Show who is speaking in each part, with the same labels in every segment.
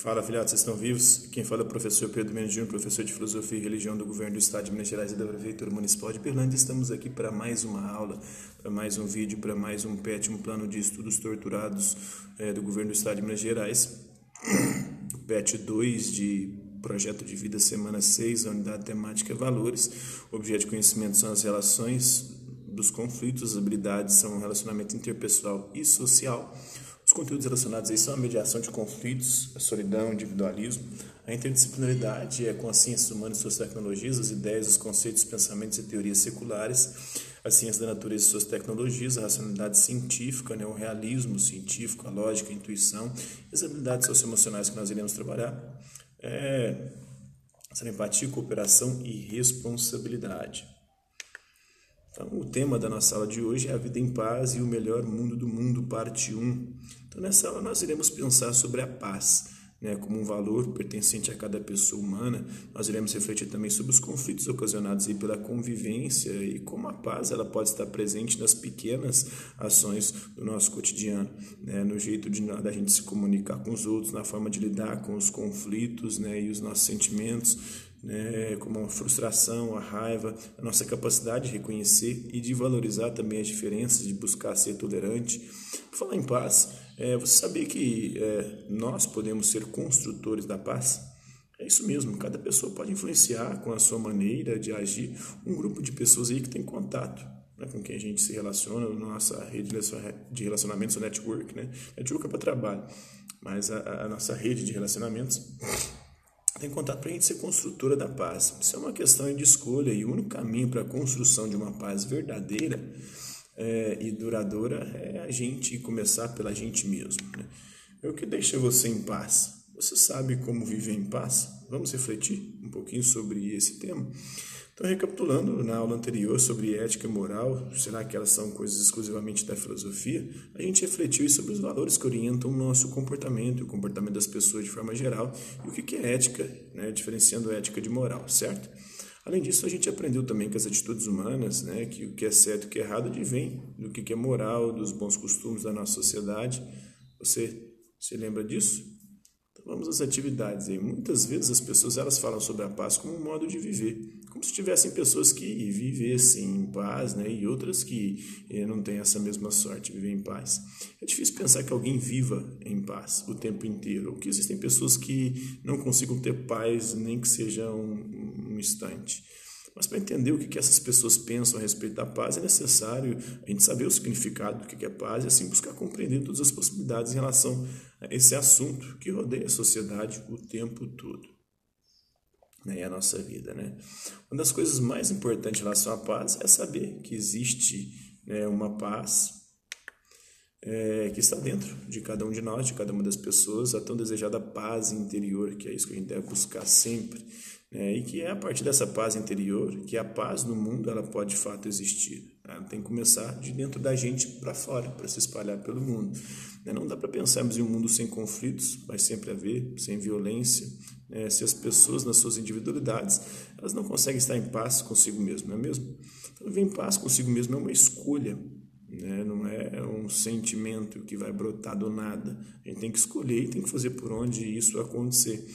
Speaker 1: Fala, filhados, vocês estão vivos? Quem fala é o professor Pedro Mendes Júnior, professor de Filosofia e Religião do Governo do Estado de Minas Gerais e da Prefeitura Municipal de Berlândia. Estamos aqui para mais uma aula, para mais um vídeo, para mais um PET, um plano de estudos torturados é, do Governo do Estado de Minas Gerais. PET 2 de Projeto de Vida, semana 6, a unidade temática Valores. O objeto de conhecimento são as relações dos conflitos, as habilidades são o relacionamento interpessoal e social. Os conteúdos relacionados aí são a mediação de conflitos, a solidão, individualismo, a interdisciplinaridade é com as ciências humanas e suas tecnologias, as ideias, os conceitos, pensamentos e teorias seculares, a ciência da natureza e suas tecnologias, a racionalidade científica, né, o realismo científico, a lógica, a intuição e as habilidades socioemocionais que nós iremos trabalhar. É, essa empatia, cooperação e responsabilidade. Então, o tema da nossa aula de hoje é a vida em paz e o melhor mundo do mundo, parte 1. Então, nessa aula nós iremos pensar sobre a paz, né, como um valor pertencente a cada pessoa humana. Nós iremos refletir também sobre os conflitos ocasionados aí pela convivência e como a paz ela pode estar presente nas pequenas ações do nosso cotidiano, né, no jeito de da gente se comunicar com os outros, na forma de lidar com os conflitos, né, e os nossos sentimentos né, como a frustração, a raiva, a nossa capacidade de reconhecer e de valorizar também as diferenças, de buscar ser tolerante. Por falar em paz, é, você sabia que é, nós podemos ser construtores da paz? É isso mesmo, cada pessoa pode influenciar com a sua maneira de agir um grupo de pessoas aí que tem contato né, com quem a gente se relaciona, na nossa rede de relacionamentos, o network, né? Network é para trabalho, mas a, a nossa rede de relacionamentos tem contato para a gente ser construtora da paz. Isso é uma questão de escolha e o único caminho para a construção de uma paz verdadeira é, e duradoura é a gente começar pela gente mesmo. Né? O que deixa você em paz. Você sabe como viver em paz? Vamos refletir um pouquinho sobre esse tema? Então, recapitulando na aula anterior sobre ética e moral, será que elas são coisas exclusivamente da filosofia? A gente refletiu sobre os valores que orientam o nosso comportamento o comportamento das pessoas de forma geral e o que é ética, né, diferenciando ética de moral, certo? Além disso, a gente aprendeu também que as atitudes humanas, né, que o que é certo e o que é errado, advém do que é moral, dos bons costumes da nossa sociedade. Você se lembra disso? Vamos às atividades aí. Muitas vezes as pessoas elas falam sobre a paz como um modo de viver como se tivessem pessoas que vivessem em paz, né, e outras que eh, não têm essa mesma sorte viver em paz. É difícil pensar que alguém viva em paz o tempo inteiro, ou que existem pessoas que não consigam ter paz nem que seja um, um instante. Mas para entender o que, que essas pessoas pensam a respeito da paz, é necessário a gente saber o significado do que, que é paz e assim buscar compreender todas as possibilidades em relação a esse assunto que rodeia a sociedade o tempo todo né, a nossa vida. Né? Uma das coisas mais importantes em relação à paz é saber que existe né, uma paz é, que está dentro de cada um de nós, de cada uma das pessoas, a tão desejada paz interior, que é isso que a gente deve buscar sempre. Né? E que é a partir dessa paz interior que a paz no mundo ela pode de fato existir. Ela tem que começar de dentro da gente para fora, para se espalhar pelo mundo. Né? Não dá para pensarmos em um mundo sem conflitos, vai sempre haver, sem violência, né? se as pessoas nas suas individualidades elas não conseguem estar em paz consigo mesmo, não é mesmo? Então, viver em paz consigo mesmo é uma escolha, né? não é um sentimento que vai brotar do nada. A gente tem que escolher e tem que fazer por onde isso acontecer.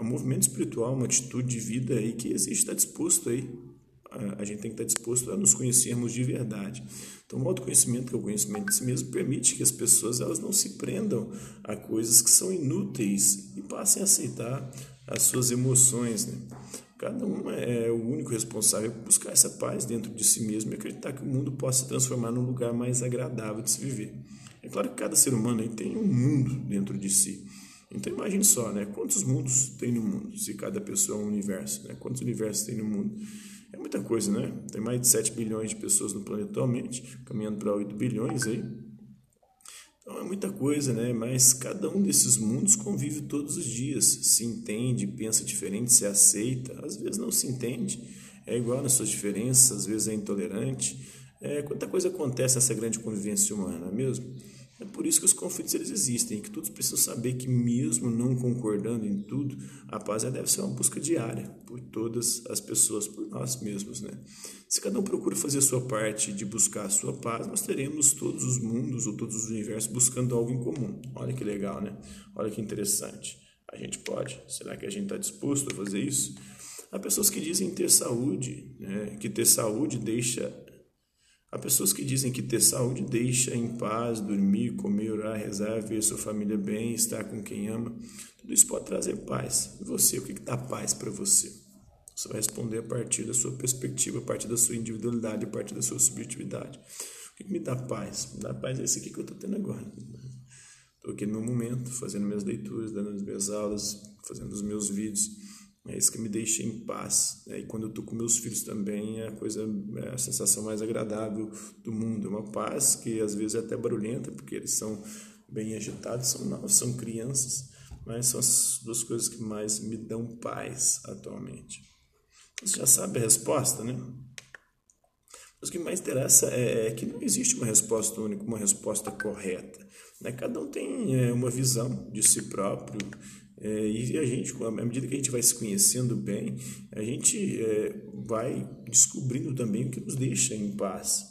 Speaker 1: É um movimento espiritual, uma atitude de vida aí que existe, está disposto aí a gente tem que estar disposto a nos conhecermos de verdade. Então, o autoconhecimento, que é o conhecimento de si mesmo, permite que as pessoas elas não se prendam a coisas que são inúteis e passem a aceitar as suas emoções. Né? Cada um é o único responsável por buscar essa paz dentro de si mesmo e acreditar que o mundo possa se transformar num lugar mais agradável de se viver. É claro que cada ser humano tem um mundo dentro de si. Então imagine só, né? Quantos mundos tem no mundo? Se cada pessoa é um universo, né? Quantos universos tem no mundo? É muita coisa, né? Tem mais de 7 bilhões de pessoas no planeta atualmente, caminhando para 8 bilhões aí. Então é muita coisa, né? Mas cada um desses mundos convive todos os dias, se entende, pensa diferente, se aceita, às vezes não se entende, é igual nas suas diferenças, às vezes é intolerante. É, quanta coisa acontece nessa grande convivência humana, não é mesmo? É por isso que os conflitos eles existem, que todos precisam saber que mesmo não concordando em tudo, a paz deve ser uma busca diária por todas as pessoas, por nós mesmos, né? Se cada um procura fazer a sua parte de buscar a sua paz, nós teremos todos os mundos ou todos os universos buscando algo em comum. Olha que legal, né? Olha que interessante. A gente pode. Será que a gente está disposto a fazer isso? Há pessoas que dizem ter saúde, né? que ter saúde deixa. Há pessoas que dizem que ter saúde deixa em paz, dormir, comer, orar, rezar, ver sua família bem, estar com quem ama. Tudo isso pode trazer paz. E você, o que dá paz para você? Você vai responder a partir da sua perspectiva, a partir da sua individualidade, a partir da sua subjetividade. O que me dá paz? Me dá paz é esse aqui que eu estou tendo agora. Estou aqui no meu momento, fazendo minhas leituras, dando as minhas aulas, fazendo os meus vídeos. É isso que me deixa em paz. E quando eu estou com meus filhos também, é a coisa, é a sensação mais agradável do mundo. É uma paz que às vezes é até barulhenta, porque eles são bem agitados, são novos, são crianças, mas são as duas coisas que mais me dão paz atualmente. Você já sabe a resposta, né? Mas o que mais interessa é, é que não existe uma resposta única, uma resposta correta. Né? Cada um tem é, uma visão de si próprio é, e a gente, à medida que a gente vai se conhecendo bem, a gente é, vai descobrindo também o que nos deixa em paz.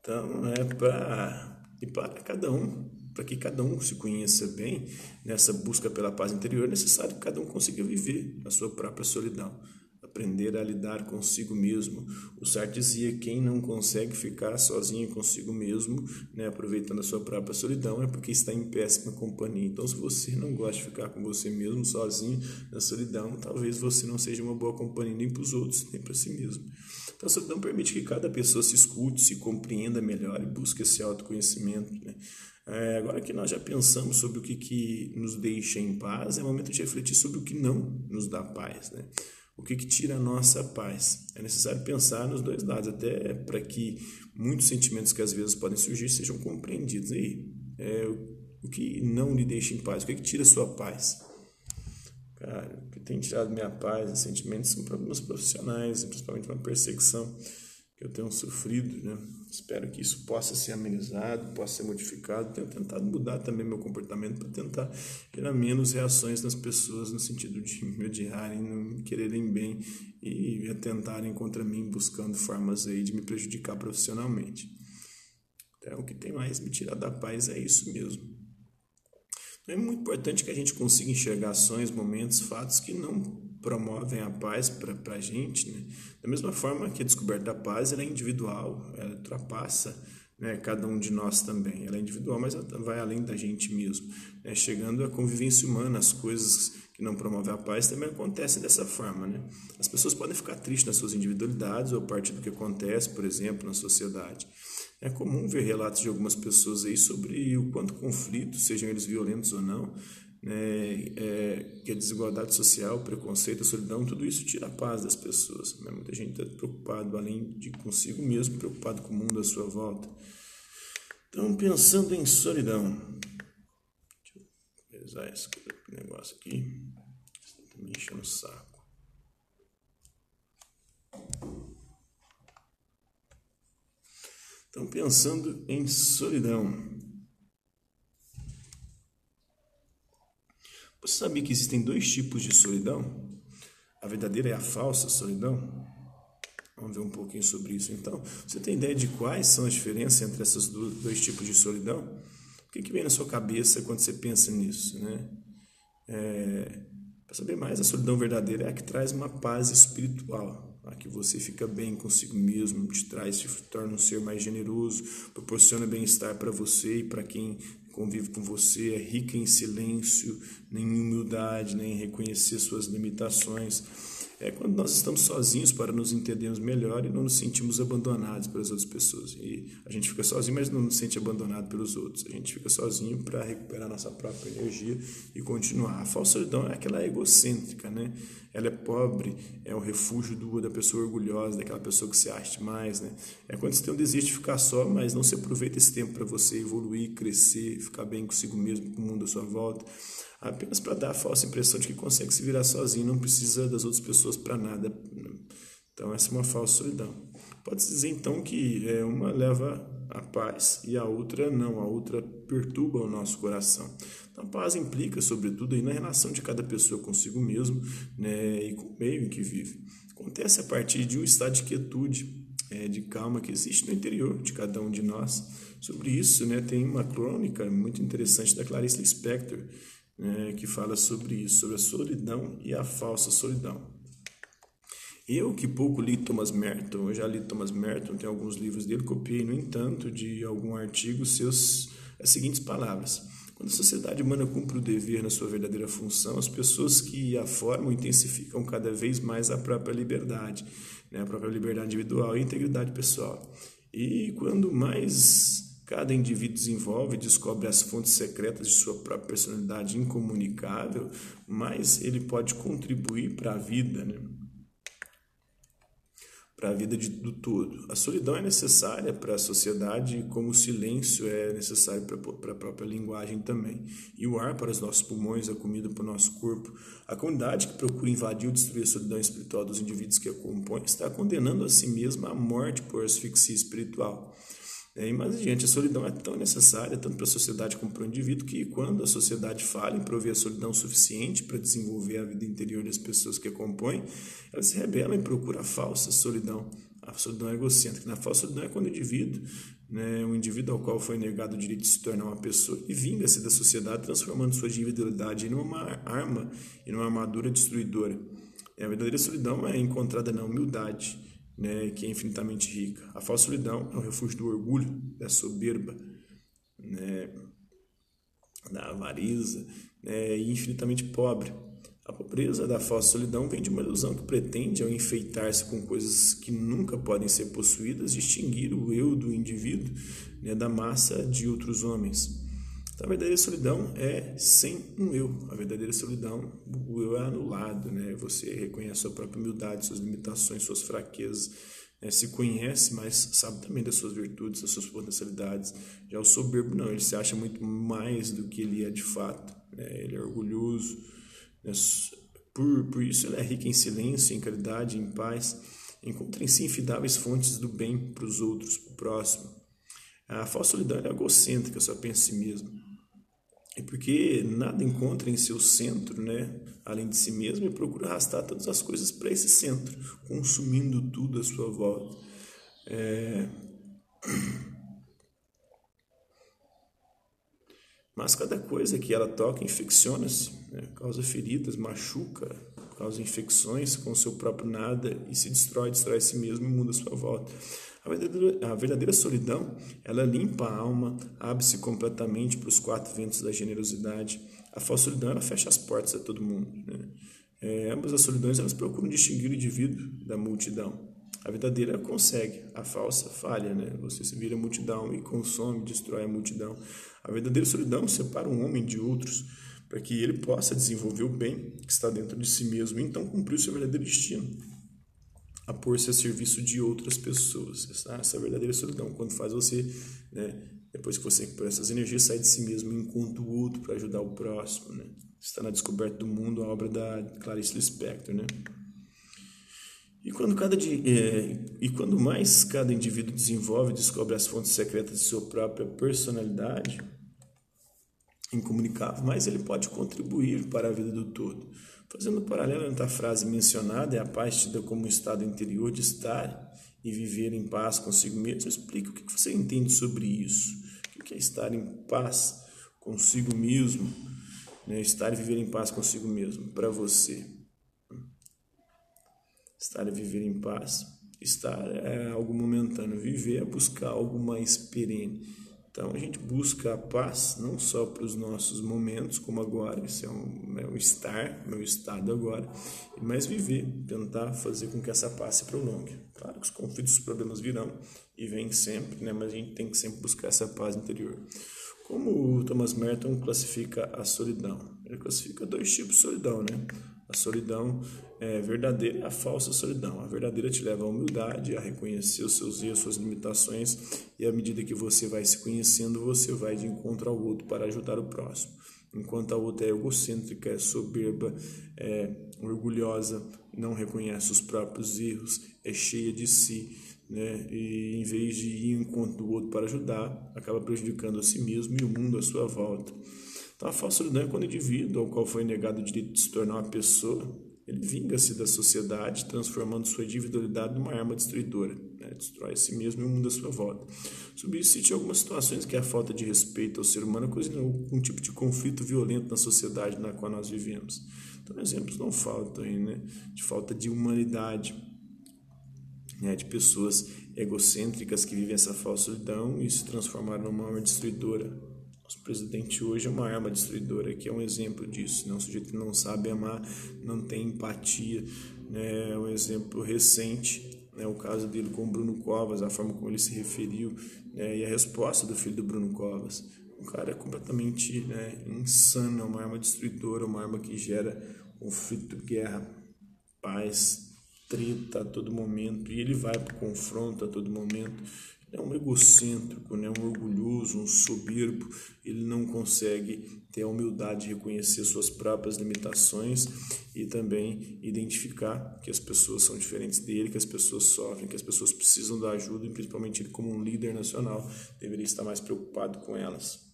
Speaker 1: Então, é para e para cada um para que cada um se conheça bem nessa busca pela paz interior, é necessário que cada um consiga viver a sua própria solidão, aprender a lidar consigo mesmo. O Sartre dizia: quem não consegue ficar sozinho consigo mesmo, né, aproveitando a sua própria solidão, é porque está em péssima companhia. Então, se você não gosta de ficar com você mesmo, sozinho, na solidão, talvez você não seja uma boa companhia nem para os outros, nem para si mesmo. Então, a solidão permite que cada pessoa se escute, se compreenda melhor e busque esse autoconhecimento. Né? É, agora que nós já pensamos sobre o que, que nos deixa em paz, é momento de refletir sobre o que não nos dá paz. Né? O que, que tira a nossa paz? É necessário pensar nos dois lados, até para que muitos sentimentos que às vezes podem surgir sejam compreendidos. E é, o que não lhe deixa em paz? O que, que tira a sua paz? Cara, o que tem tirado minha paz, sentimentos, são problemas profissionais, principalmente uma perseguição que eu tenho sofrido, né? Espero que isso possa ser amenizado, possa ser modificado. Tenho tentado mudar também meu comportamento para tentar gerar menos reações nas pessoas no sentido de me odiarem, não me quererem bem e atentarem contra mim buscando formas aí de me prejudicar profissionalmente. Então, o que tem mais me tirar da paz é isso mesmo. Então, é muito importante que a gente consiga enxergar ações, momentos, fatos que não promovem a paz para a gente, né? da mesma forma que a descoberta da paz ela é individual, ela ultrapassa né, cada um de nós também. Ela é individual, mas vai além da gente mesmo. Né? Chegando à convivência humana, as coisas que não promovem a paz também acontecem dessa forma. Né? As pessoas podem ficar tristes nas suas individualidades ou a partir do que acontece, por exemplo, na sociedade. É comum ver relatos de algumas pessoas aí sobre o quanto conflitos, sejam eles violentos ou não, né, é, que a desigualdade social, preconceito, solidão, tudo isso tira a paz das pessoas. Né? Muita gente está preocupado, além de consigo mesmo, preocupado com o mundo à sua volta. Então, pensando em solidão, deixa eu pesar esse negócio aqui, está me enchendo o saco. Então, pensando em solidão, Você sabia que existem dois tipos de solidão? A verdadeira é a falsa solidão? Vamos ver um pouquinho sobre isso então. Você tem ideia de quais são as diferenças entre esses dois tipos de solidão? O que, que vem na sua cabeça quando você pensa nisso? Né? É, Para saber mais, a solidão verdadeira é a que traz uma paz espiritual, a que você fica bem consigo mesmo, te traz, te torna um ser mais generoso, proporciona bem-estar para você e para quem convive com você, é rica em silêncio, nem em humildade, nem em reconhecer suas limitações é quando nós estamos sozinhos para nos entendermos melhor e não nos sentimos abandonados pelas outras pessoas. E a gente fica sozinho, mas não nos sente abandonado pelos outros. A gente fica sozinho para recuperar nossa própria energia e continuar. A falsa solidão é aquela egocêntrica, né? Ela é pobre, é o refúgio do, da pessoa orgulhosa, daquela pessoa que se acha mais, né? É quando você tem um desejo de ficar só, mas não se aproveita esse tempo para você evoluir, crescer, ficar bem consigo mesmo, com o mundo à sua volta apenas para dar a falsa impressão de que consegue se virar sozinho, não precisa das outras pessoas para nada. Então, essa é uma falsa solidão. Pode-se dizer então que é, uma leva a paz e a outra não, a outra perturba o nosso coração. Então, a paz implica, sobretudo, aí na relação de cada pessoa consigo mesmo né, e com o meio em que vive. Acontece a partir de um estado de quietude, é, de calma que existe no interior de cada um de nós. Sobre isso, né, tem uma crônica muito interessante da Clarice Lispector, né, que fala sobre isso, sobre a solidão e a falsa solidão. Eu que pouco li Thomas Merton, eu já li Thomas Merton, tem alguns livros dele, copiei, no entanto, de algum artigo seus as seguintes palavras. Quando a sociedade humana cumpre o dever na sua verdadeira função, as pessoas que a formam intensificam cada vez mais a própria liberdade, né? a própria liberdade individual e integridade pessoal. E quando mais cada indivíduo desenvolve e descobre as fontes secretas de sua própria personalidade incomunicável, mais ele pode contribuir para a vida. Né? Para a vida de, do todo. A solidão é necessária para a sociedade, como o silêncio é necessário para, a própria linguagem também. E o ar para os nossos pulmões, a comida para o nosso corpo. A comunidade que procura invadir ou destruir a solidão espiritual dos indivíduos que a compõem está condenando a si mesma à morte por asfixia espiritual. É, e mais adiante, a solidão é tão necessária, tanto para a sociedade como para o indivíduo, que quando a sociedade falha em prover a solidão suficiente para desenvolver a vida interior das pessoas que a compõem, ela se rebela e procura a falsa solidão, a solidão egocêntrica. Na falsa solidão é quando o indivíduo, né, um indivíduo ao qual foi negado o direito de se tornar uma pessoa, e vinga-se da sociedade, transformando sua individualidade em uma arma e numa armadura destruidora. É, a verdadeira solidão é encontrada na humildade, né, que é infinitamente rica. A falsa solidão é o refúgio do orgulho, da soberba, né, da avareza, né, e infinitamente pobre. A pobreza da falsa solidão vem de uma ilusão que pretende, ao enfeitar-se com coisas que nunca podem ser possuídas, distinguir o eu do indivíduo né, da massa de outros homens. Então, a verdadeira solidão é sem um eu. A verdadeira solidão, o eu é anulado, né? Você reconhece a sua própria humildade, suas limitações, suas fraquezas, né? se conhece, mas sabe também das suas virtudes, das suas potencialidades. Já o soberbo não, ele se acha muito mais do que ele é de fato. Né? Ele é orgulhoso. Né? Por, por isso ele é rico em silêncio, em caridade, em paz. Encontra em si infidáveis fontes do bem para os outros, para o próximo. A falsa solidão é egocêntrica, só pensa em si mesmo. É porque nada encontra em seu centro, né, além de si mesmo, e procura arrastar todas as coisas para esse centro, consumindo tudo à sua volta. É... Mas cada coisa que ela toca infecciona-se, né, causa feridas, machuca, causa infecções com o seu próprio nada e se destrói, destrói si mesmo e muda a sua volta. A verdadeira, a verdadeira solidão, ela limpa a alma, abre-se completamente para os quatro ventos da generosidade. A falsa solidão, ela fecha as portas a todo mundo. Né? É, ambas as solidões, elas procuram distinguir o indivíduo da multidão. A verdadeira consegue, a falsa falha, né? Você se vira multidão e consome, destrói a multidão. A verdadeira solidão separa um homem de outros para que ele possa desenvolver o bem que está dentro de si mesmo e então cumprir o seu verdadeiro destino a pôr-se a serviço de outras pessoas. Essa, essa é verdadeira solidão, quando faz você, né, depois que você recupera essas energias, sai de si mesmo e encontra o outro para ajudar o próximo. Né? Está na Descoberta do Mundo, a obra da Clarice Lispector. Né? E quando, cada, é, e quando mais cada indivíduo desenvolve e descobre as fontes secretas de sua própria personalidade, incomunicável, mais ele pode contribuir para a vida do todo. Fazendo um paralelo entre a frase mencionada e a paz tida como estado interior de estar e viver em paz consigo mesmo, explique o que você entende sobre isso. O que é estar em paz consigo mesmo? Né? Estar e viver em paz consigo mesmo, para você. Estar e viver em paz. Estar é algo momentâneo, viver é buscar algo mais perene então a gente busca a paz não só para os nossos momentos, como agora, esse é um, meu estar, meu estado agora, mas viver, tentar fazer com que essa paz se prolongue. Claro que os conflitos, os problemas virão e vêm sempre, né? mas a gente tem que sempre buscar essa paz interior. Como o Thomas Merton classifica a solidão? Ele classifica dois tipos de solidão, né? A solidão é verdadeira a falsa solidão. A verdadeira te leva à humildade, a reconhecer os seus erros, suas limitações, e à medida que você vai se conhecendo, você vai de encontro ao outro para ajudar o próximo. Enquanto a outra é egocêntrica, é soberba, é orgulhosa, não reconhece os próprios erros, é cheia de si, né? e em vez de ir em encontro do outro para ajudar, acaba prejudicando a si mesmo e o mundo à sua volta. Então, a falsa solidão é quando o indivíduo, ao qual foi negado o direito de se tornar uma pessoa, ele vinga-se da sociedade, transformando sua individualidade numa arma destruidora. Né? destrói a si mesmo e o mundo à sua volta. Cite algumas situações que a falta de respeito ao ser humano ocasiona um tipo de conflito violento na sociedade na qual nós vivemos. Então, exemplos não faltam aí, né? De falta de humanidade, né? de pessoas egocêntricas que vivem essa solidão e se transformaram numa arma destruidora. Nosso presidente hoje é uma arma destruidora, que é um exemplo disso. Né? Um sujeito que não sabe amar, não tem empatia. Né? É um exemplo recente, né? o caso dele com o Bruno Covas, a forma como ele se referiu né? e a resposta do filho do Bruno Covas. O cara é completamente né, insano, é uma arma destruidora, uma arma que gera conflito, guerra, paz, treta a todo momento, e ele vai para o confronto a todo momento. É um egocêntrico, né? um orgulhoso, um soberbo, ele não consegue ter a humildade de reconhecer suas próprias limitações e também identificar que as pessoas são diferentes dele, que as pessoas sofrem, que as pessoas precisam da ajuda e principalmente ele como um líder nacional deveria estar mais preocupado com elas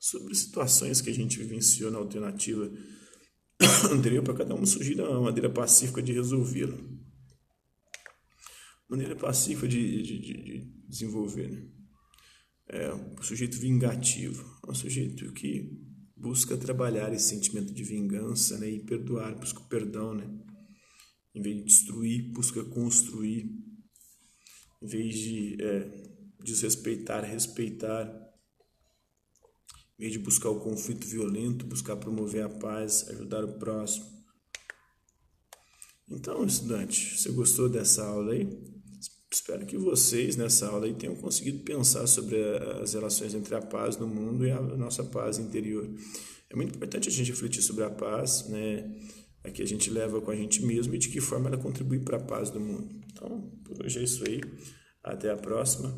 Speaker 1: sobre situações que a gente vivenciou na alternativa anterior para cada um surgir uma maneira pacífica de resolvê-lo. Maneira pacífica de, de, de desenvolver. Né? É um sujeito vingativo, é um sujeito que busca trabalhar esse sentimento de vingança né? e perdoar, busca o perdão. Né? Em vez de destruir, busca construir. Em vez de é, desrespeitar, respeitar em vez de buscar o conflito violento, buscar promover a paz, ajudar o próximo. Então, estudante, você gostou dessa aula aí? Espero que vocês nessa aula aí tenham conseguido pensar sobre as relações entre a paz no mundo e a nossa paz interior. É muito importante a gente refletir sobre a paz, né? A que a gente leva com a gente mesmo e de que forma ela contribui para a paz do mundo. Então, por hoje é isso aí. Até a próxima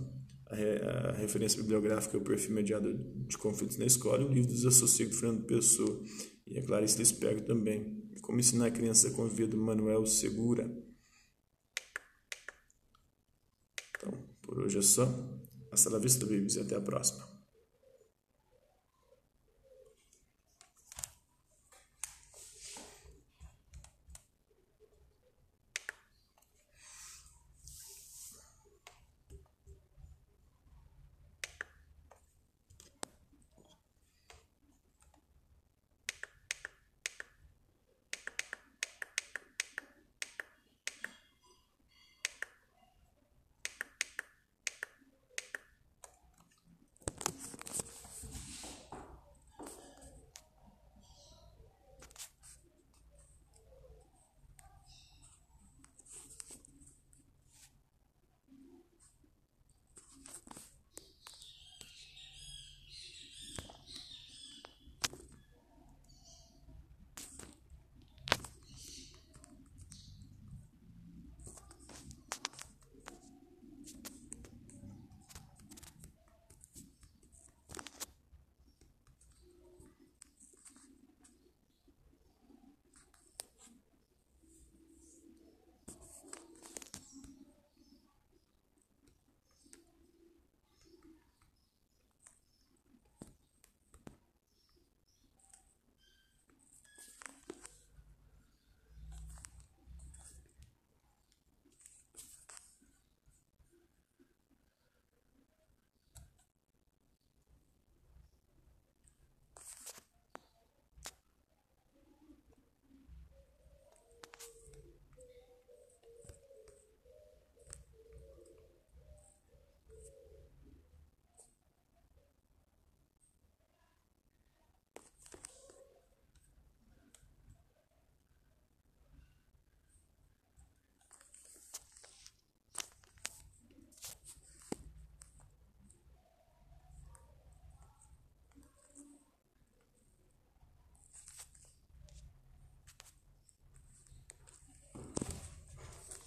Speaker 1: a, referência bibliográfica é o perfil mediado de conflitos na escola e o livro dos de Fernando Pessoa e a Clarice Lispector também. Como ensinar a criança a conviver do Manuel Segura. Então, por hoje é só. Hasta la vista, babies, e até a próxima.